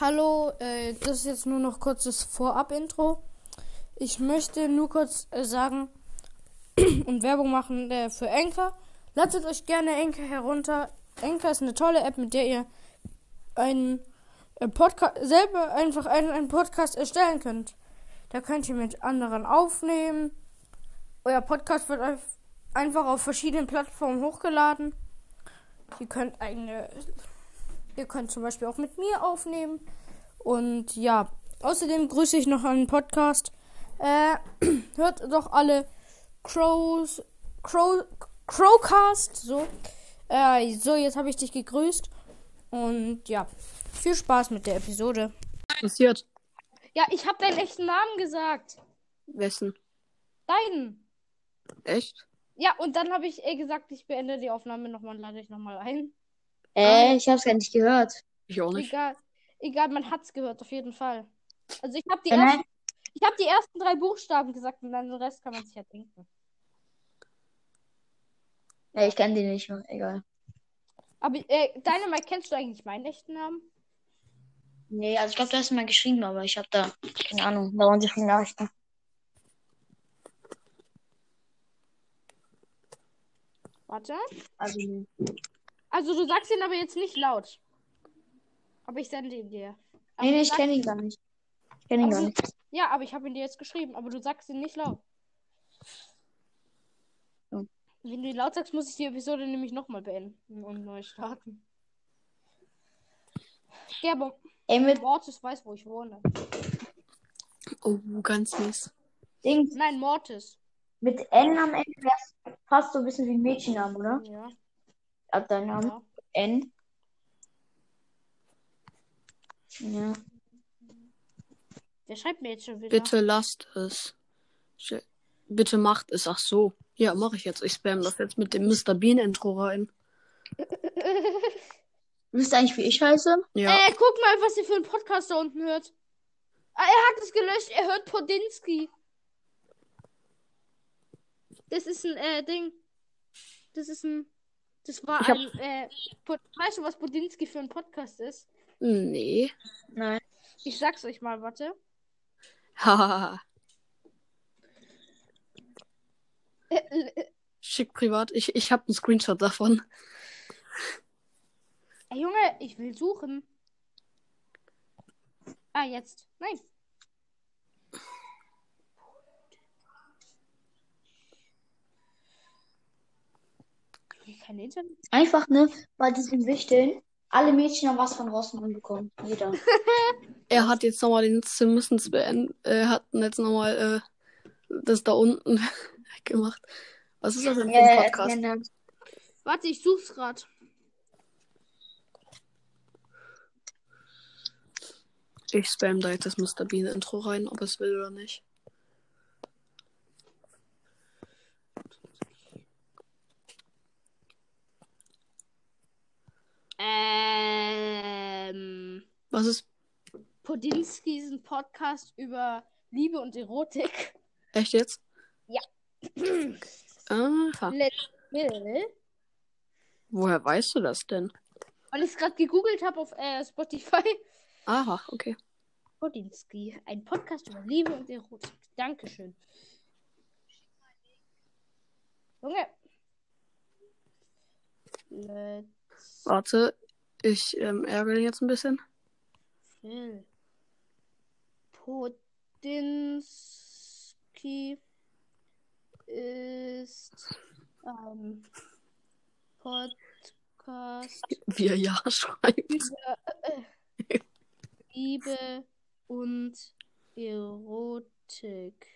Hallo, äh, das ist jetzt nur noch kurzes Vorab-Intro. Ich möchte nur kurz äh, sagen und Werbung machen äh, für Anchor. Ladet euch gerne Anchor herunter. Anchor ist eine tolle App, mit der ihr einen äh, Podcast selber einfach einen, einen Podcast erstellen könnt. Da könnt ihr mit anderen aufnehmen. Euer Podcast wird einfach auf verschiedenen Plattformen hochgeladen. Ihr könnt eigene Ihr könnt zum Beispiel auch mit mir aufnehmen. Und ja, außerdem grüße ich noch einen Podcast. Äh, hört doch alle Crows, Crow, Crowcast. So. Äh, so, jetzt habe ich dich gegrüßt. Und ja, viel Spaß mit der Episode. Passiert. Ja, ich habe deinen echten Namen gesagt. Wessen? Deinen. Echt? Ja, und dann habe ich äh, gesagt, ich beende die Aufnahme nochmal und lade ich nochmal ein. Äh, ich hab's gar nicht gehört. Ich auch nicht. Egal, egal, man hat's gehört, auf jeden Fall. Also ich habe die, Äh, ersten- ich hab die ersten drei Buchstaben gesagt und dann den Rest kann man sich ja denken. Ja, ich kenn die nicht, egal. Aber äh, Dynamite, kennst du eigentlich meinen echten Namen? Nee, also ich glaube, du hast mal geschrieben, aber ich hab da, keine Ahnung, da waren so viele Nachrichten. Warte. Also, nee. Also du sagst ihn aber jetzt nicht laut. Aber ich sende ihn dir. Aber nee, nee, ich kenne ihn gar nicht. Ich kenne ihn Aber gar nicht. Ja, aber ich habe ihn dir jetzt geschrieben, aber du sagst ihn nicht laut. So. Wenn du ihn laut sagst, muss ich die Episode nämlich nochmal beenden und neu starten. Ja, aber Ey, mit Mortis weiß, wo ich wohne. Oh, ganz mies. Dings, Nein, Mortis. mit N am Ende wär's fast so ein bisschen wie ein Mädchenname, oder? Ja. Ab dein Name. ja. N. Ja. Wer schreibt mir jetzt schon wieder? Bitte lasst es. Bitte macht es. Ach so. Ja, mache ich jetzt. Ich spam das jetzt mit dem Mr. Bean Intro rein. Wisst ihr eigentlich, wie ich heiße? Ja. Äh, guck mal, was ihr für einen Podcast da unten hört. Ah, er hat es gelöscht. Er hört Podinski. Das ist ein äh, Ding. Das ist ein. Das war Ich hab- ein. Äh, weißt du, was Podinski für ein Podcast ist? Nee. Nein. Ich sag's euch mal, warte. Hahaha. Äh, äh, Schick privat. Ich, ich habe einen Screenshot davon. Ey, Junge, ich will suchen. Ah, jetzt. Nein. Junge, Kein Internet. Einfach, ne, bei diesem Wichteln, alle Mädchen haben was von Rossmann bekommen. Jeder. Er hat jetzt nochmal den Simpsons beendet. Er hat jetzt nochmal äh, das da unten gemacht. Was ist das denn für ein Ja, Podcast? ja, ja. Warte, ich such's grad. Ich spam da jetzt das Mr. Bean Intro rein, ob es will oder nicht. Was ist Podinski ist ein Podcast über Liebe und Erotik. echt jetzt? Ja. Aha. Let's Will. Woher weißt du das denn? Weil ich es gerade gegoogelt habe auf äh, Spotify. Aha, okay. Podinski, ein Podcast über Liebe und Erotik. Dankeschön. Junge. Let's Warte, ich ähm, ärgere ihn jetzt ein bisschen. Will. Podinski ist ein Podcast Wie er ja schreibt. über Liebe und Erotik.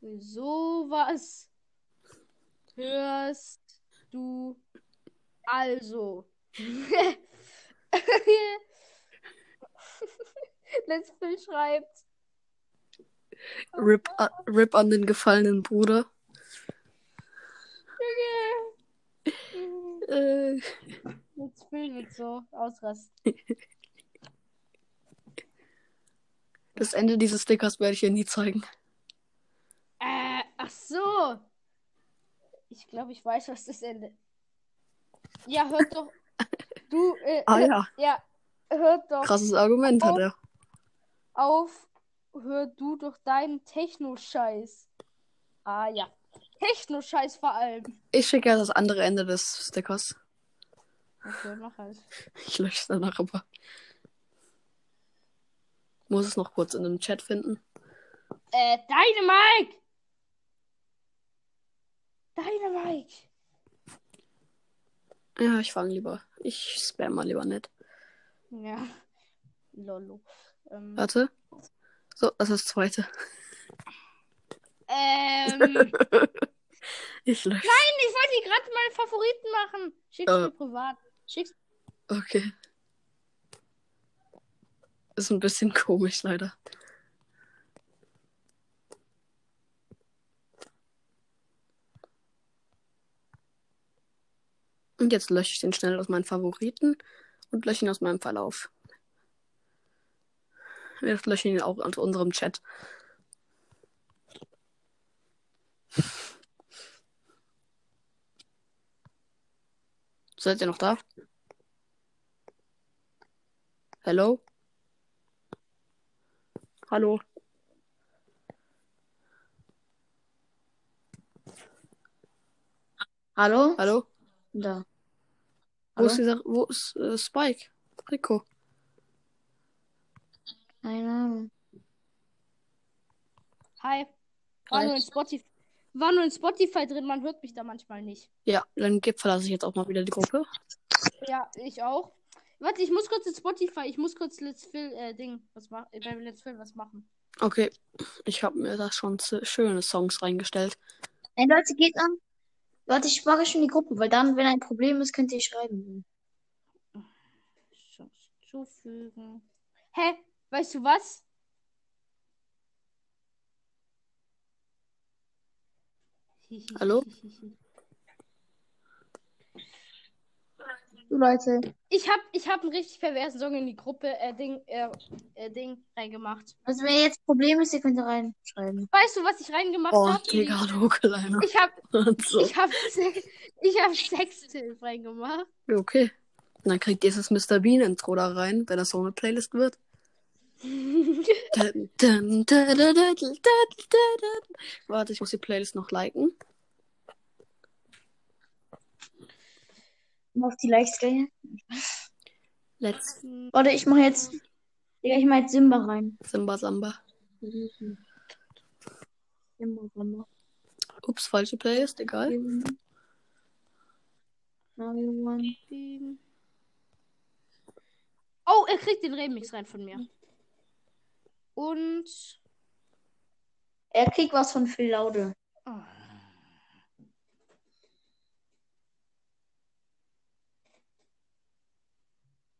Sowas hörst du also. Let's Play schreibt. Rip, a- Rip an den gefallenen Bruder. Äh, Let's Play wird so ausrasten. das Ende dieses Stickers werde ich dir nie zeigen. Äh, ach so. Ich glaube, ich weiß, was das Ende. Ja, hört doch. Du, äh, Ah ja, ja, hört doch krasses Argument hat er. auf, hör du doch deinen Techno-Scheiß. Ah ja, Techno-Scheiß vor allem. Ich schicke ja das andere Ende des Stickers. Okay, mach halt. Ich lösche es danach aber. Muss es noch kurz in einem Chat finden. Äh, Dynamite! Dynamite! Ja, ich fange lieber. Ich spam mal lieber nicht. Ja. Lolo. Ähm, Warte. So, das ist das zweite. ähm, Ich lösche. ich wollte gerade meine Favoriten machen. Schick's Äh. mir privat. Schick's. Okay. Ist ein bisschen komisch, leider. Und jetzt lösche ich den schnell aus meinen Favoriten und lösche ihn aus meinem Verlauf. Wir löschen ihn auch aus unserem Chat. Seid ihr noch da? Hallo? Hallo? Hallo? Hallo? Da. Wo Hallo? ist dieser, wo ist äh, Spike? Rico. Keine Ahnung. Hi. War nur in Spotify. War nur in Spotify drin, man hört mich da manchmal nicht. Ja, dann gibt- verlasse ich jetzt auch mal wieder die Gruppe. Ja, ich auch. Warte, ich muss kurz in Spotify, ich muss kurz Let's Fill, äh, Ding, was machen, äh, bei Let's Fill was machen. Okay, ich habe mir da schon schöne Songs reingestellt. Ey, Leute, geht an. Warte, ich mache schon die Gruppe, weil dann, wenn ein Problem ist, könnt ihr schreiben. Zufügen. Hä? Weißt du was? Hallo? Du Leute. Ich hab, ich hab einen richtig perversen Song in die Gruppe, äh, Ding, äh, äh, Ding reingemacht. Also wenn jetzt ein Problem ist, ihr könnt ihr reinschreiben. Weißt du, was ich reingemacht Oh, hab? Digga, du Kleiner. Ich hab, Und so. ich hab, ich hab Sextilf reingemacht. Okay. Und dann kriegt dieses Mr. Bean Intro da rein, wenn das so eine Playlist wird. Warte, ich muss die Playlist noch liken. Mach die gleich. Let's Warte, ich mache jetzt. Digga, ich mach jetzt Simba rein. Simba Samba. Simba, Simba. Ups, falsche Playlist, egal. Oh, er kriegt den Remix rein von mir. Und. Er kriegt was von Phil Laude. Oh.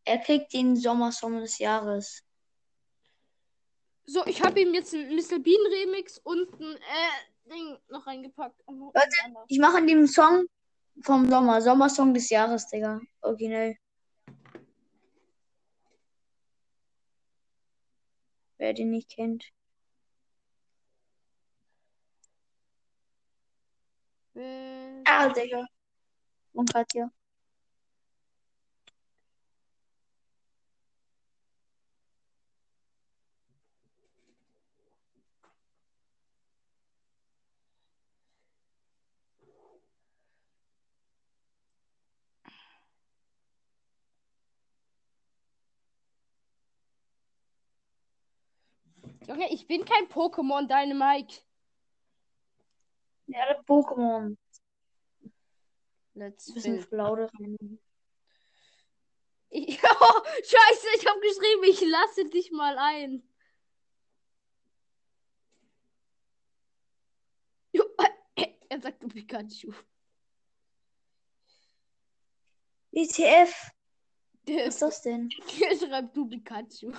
Er kriegt den Sommersong des Jahres. So, ich habe ihm jetzt einen Mr. Bean Remix und ein äh, Ding noch reingepackt. Warte. ein. Ich mache an dem Song vom Sommer. Sommersong des Jahres, Digga. Originell. Wer den nicht kennt. Äh, Ah, Digga. Und Katja. Junge, ich bin kein Pokémon, deine Mike. Ja, der Pokémon. Let's Bisschen Fill. Laude rein. Ich, oh, scheiße, ich habe geschrieben, ich lasse dich mal ein. Er sagt du Pikachu. ETF. Was ist das denn? der schreibt du Pikachu.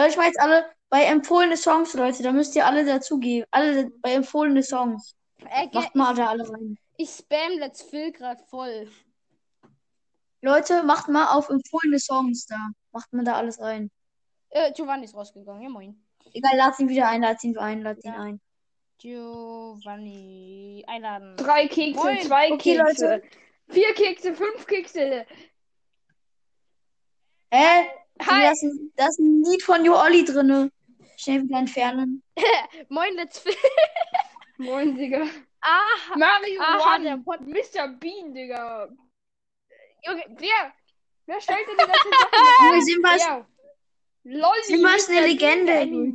Leute, ich mache jetzt alle bei empfohlene Songs, Leute. Da müsst ihr alle dazugeben. Alle bei empfohlene Songs. Äh, Macht mal da alle rein. ich spam Let's Fill grad voll. Leute, macht mal auf empfohlene Songs da. Macht mal da alles rein. Äh, Giovanni ist rausgegangen. Ja, moin. Egal, lad ihn wieder ein, lad ihn ein, lad ihn Ja. ein. Giovanni. Einladen. Drei Kekse, Moin. zwei Okay, Kekse. Leute. Vier Kekse, fünf Kekse. Hä? Hi. Da ist, ein, da ist ein Lied von Jo Olli drinne. Schnell wieder entfernen. Moin, let's film. Moin, Digga. Ah, Mario aha, One. der Pod. Mr. Bean, Digga. Junge, wer? Wer stellt denn die ganzen Sachen? Junge, Simba ist, Ja. Lol, Simba ist eine. Legende.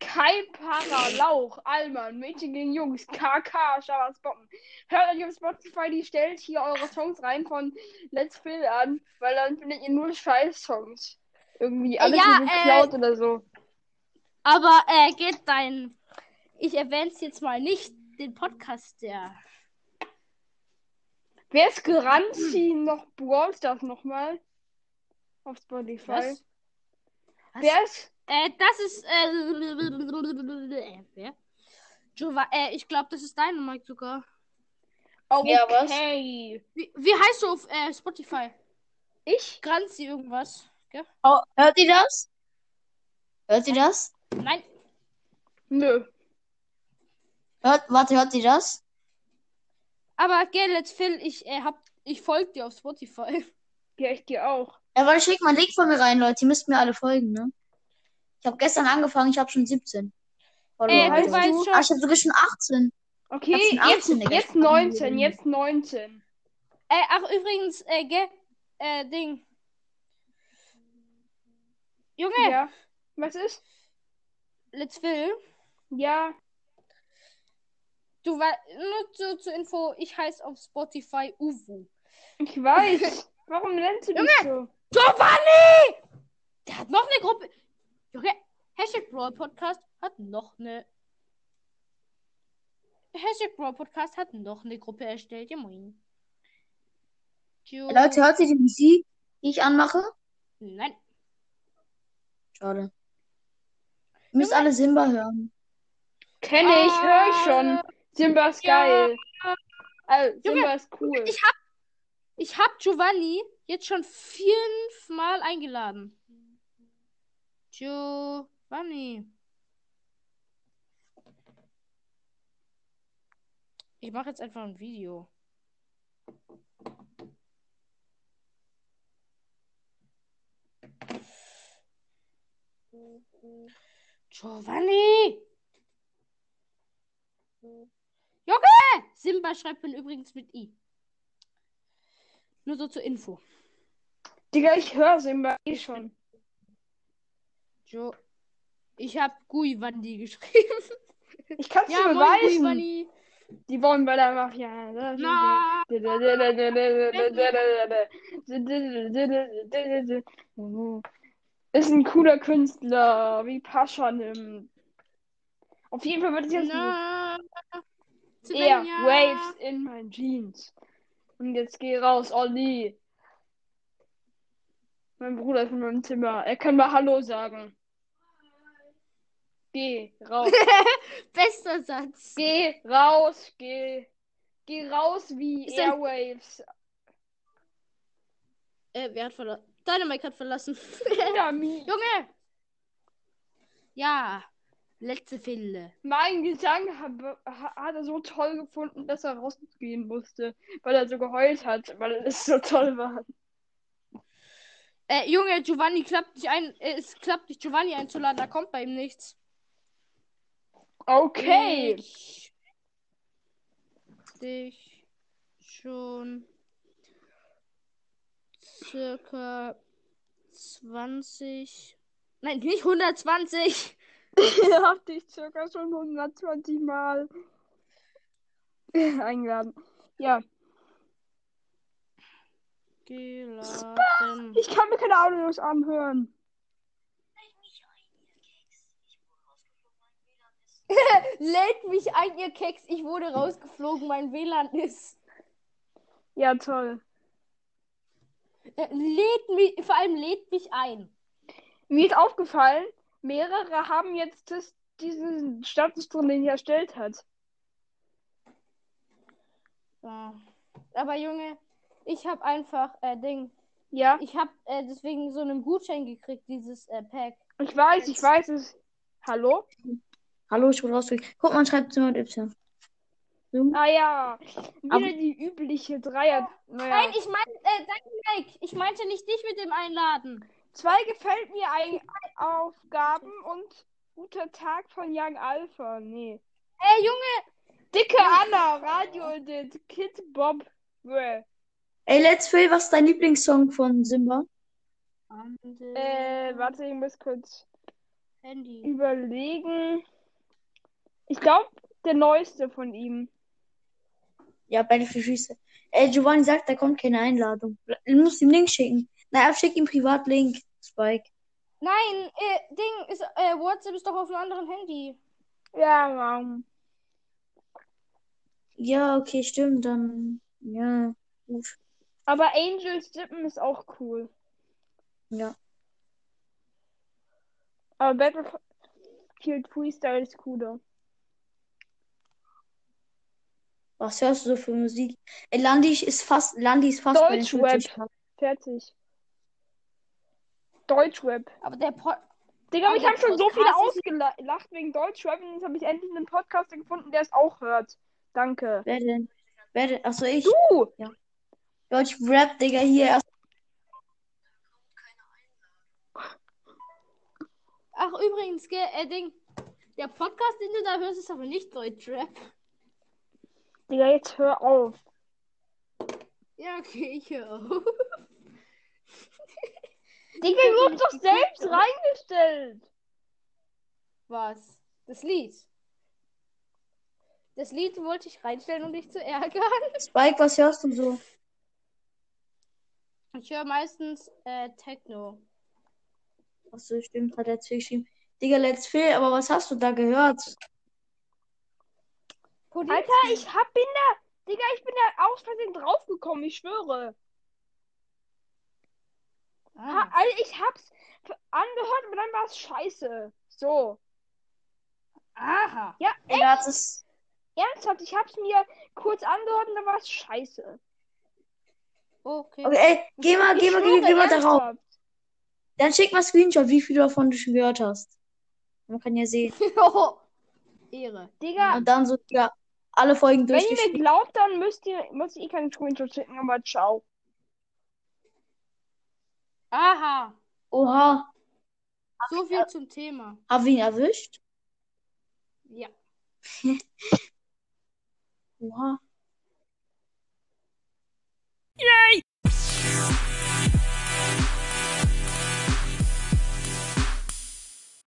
Kai Para, Lauch, Alman, Mädchen gegen Jungs, KK, Schabas Bocken. Hört euch auf Spotify, die stellt hier eure Songs rein von Let's Fill an, weil dann findet ihr nur Scheiß-Songs. Irgendwie alles Ja, so äh, geklaut oder so. Aber äh, geht dein. Ich erwähne es jetzt mal nicht, den Podcast, der. Wer ist Garanzi noch Brawl Stars nochmal? Auf Spotify. Was? Was? Wer ist? Äh, das ist. Äh, wer? Giova äh, ich glaube, das ist deine Mike sogar. Oh, Ja, was? okay. Wie, wie heißt du auf äh, Spotify? Ich? Granzi irgendwas. Gell? oh, hört ihr das? Hört ihr das? Nein. Nö. Hört, warte, hört ihr das? Aber gell, let's Phil, ich äh, hab. Ich folge dir auf Spotify. Ja, ich dir auch. Ja, ich schick mal einen Link von mir rein, Leute. Ihr müsst mir alle folgen, ne? Ich habe gestern angefangen, ich habe schon 17. Follower. Äh, heißt du du? weißt schon. Ah, ich habe sogar schon 18. Okay, jetzt, schon 18, Digga. jetzt 19, jetzt 19. Äh, ach, übrigens, äh, gell, äh, Ding. Junge, Ja. Was ist? let's Phil. Ja. Du weißt, nur zu, zur Info, ich heiße auf Spotify Uwu. Ich weiß. Warum nennst du dich so? Giovanni! Der hat noch eine Gruppe. Junge, Hashtag Brawl Podcast hat noch eine. Hashtag Brawl Podcast hat noch eine Gruppe erstellt. Ja, moin. Gio- Leute, hört ihr die Musik, die ich anmache? Nein. Schade. Ihr müsst alle Simba hören. Kenne ich, höre ich schon. Simba ist Ja. geil. Also, Junge, Simba ist cool. Ich hab, ich hab Giovanni jetzt schon fünfmal eingeladen. Giovanni. Ich mache jetzt einfach ein Video. Giovanni! Junge! Simba schreibt man übrigens mit I. Nur so zur Info. Digga, ich höre Simba eh schon. Jo. Ich hab Guivandi geschrieben. Ich kann es Ja, beweisen. Guivandi. Die wollen bei der Mafia. Ist ein cooler Künstler, wie Pascha nimmt. Auf jeden Fall wird es jetzt na. Svenja. Waves in my Jeans. Und jetzt geh raus, Olli. Mein Bruder ist in meinem Zimmer. Er kann mal Hallo sagen. Geh raus. Bester Satz. Geh raus, geh. Geh raus wie Ist ein- Airwaves. Äh, wer hat verlassen? Dynamite hat verlassen. Junge! Ja. Letzte Fille. Mein Gesang hat, hat er so toll gefunden, dass er rausgehen musste, weil er so geheult hat, weil es so toll war. Äh, Junge, Giovanni klappt nicht ein. Äh, es klappt nicht, Giovanni einzuladen. Da kommt bei ihm nichts. Okay. Ich dich schon circa 20. Nein, nicht 120. Ich hab dich circa schon 120 Mal eingeladen. Ja, Geladen. ich kann mir keine Audios anhören. Lädt mich ein, ihr Keks. Ich wurde rausgeflogen. Mein WLAN ist. Ja, toll. Äh, lädt mich, vor allem lädt mich ein. Mir ist aufgefallen, mehrere haben jetzt das, diesen Status drin, den er erstellt hat. Ja. Aber Junge, ich habe einfach, äh, Ding. Ja, Ich habe äh, deswegen so einen Gutschein gekriegt, dieses äh, Pack. ich weiß, ich weiß es. Hallo? Hallo, ich wurde rausgekriegt. Guck, man schreibt mit Y. So. Ah ja. Wieder Aber- die übliche Dreier. Naja. Nein, ich meinte, äh, danke, Mike. Ich meinte nicht dich mit dem Einladen. Zwei gefällt mir ein Aufgaben und guter Tag von Young Alpha. Nee. Ey, Junge. Dicke Anna, Radio Edit, Kid Bob. Bäh. Ey, Let's Play, was ist dein Lieblingssong von Simba? Äh, warte, ich muss kurz Handy. überlegen. Ich glaube, der neueste von ihm. Ja, Battlefield Schieße. Ey, Giovanni sagt, da kommt keine Einladung. Du musst ihm Link schicken. Na, schick ihm privat Link, Spike. Nein, äh, Ding ist, äh, WhatsApp ist doch auf einem anderen Handy. Ja, Mann. Ja, okay, stimmt, dann. Ja, gut. Aber Angels Dippen ist auch cool. Ja. Aber Battlefield Freestyle ist cooler. Was hörst du so für Musik? Ey, Landi ist fast, Landi ist fast Deutschrap. 50 Grad. Fertig. Deutschrap. Aber der Pod Digga, Aber ich habe der schon so viele Podcast ausgelacht wegen Deutschrap und jetzt habe ich endlich einen Podcaster gefunden, der es auch hört. Danke. Wer denn? Wer denn? Achso, ich. Du! Deutschrap, Digga, hier erst. Ach, übrigens, äh, Ding. Der Podcast, den du da hörst, ist aber nicht Deutschrap. Digga, jetzt hör auf. Ja, okay, ich höre auf. Digga, du hast doch selbst reingestellt. Was? Das Lied. Das Lied wollte ich reinstellen, um dich zu ärgern. Spike, was hörst du so? Ich höre meistens äh, Techno. Achso, stimmt, hat Let's Play geschrieben. Digga, Let's Play, aber was hast du da gehört? Pudding? Alter, ich hab bin da. Digga, ich bin da aus Versehen draufgekommen, ich schwöre. Ha, Ah. also ich hab's angehört, aber dann war es scheiße. So. Aha. Ja, Digga, das ist. ernsthaft, ich hab's mir kurz angehört und dann war es scheiße. Okay. Okay, ey, geh mal, Ich geh mal, geh, geh mal darauf. Dann schick mal Screenshot, wie viel davon du schon gehört hast. Man kann ja sehen. Ehre. Digga, Und dann so, Digga, alle Folgen wenn ihr mir glaubt, dann müsst ihr, muss ich eh keinen Screenshot schicken, aber ciao. Aha. Oha, So viel zum Thema. hab ihn erwischt? Ja. Oha.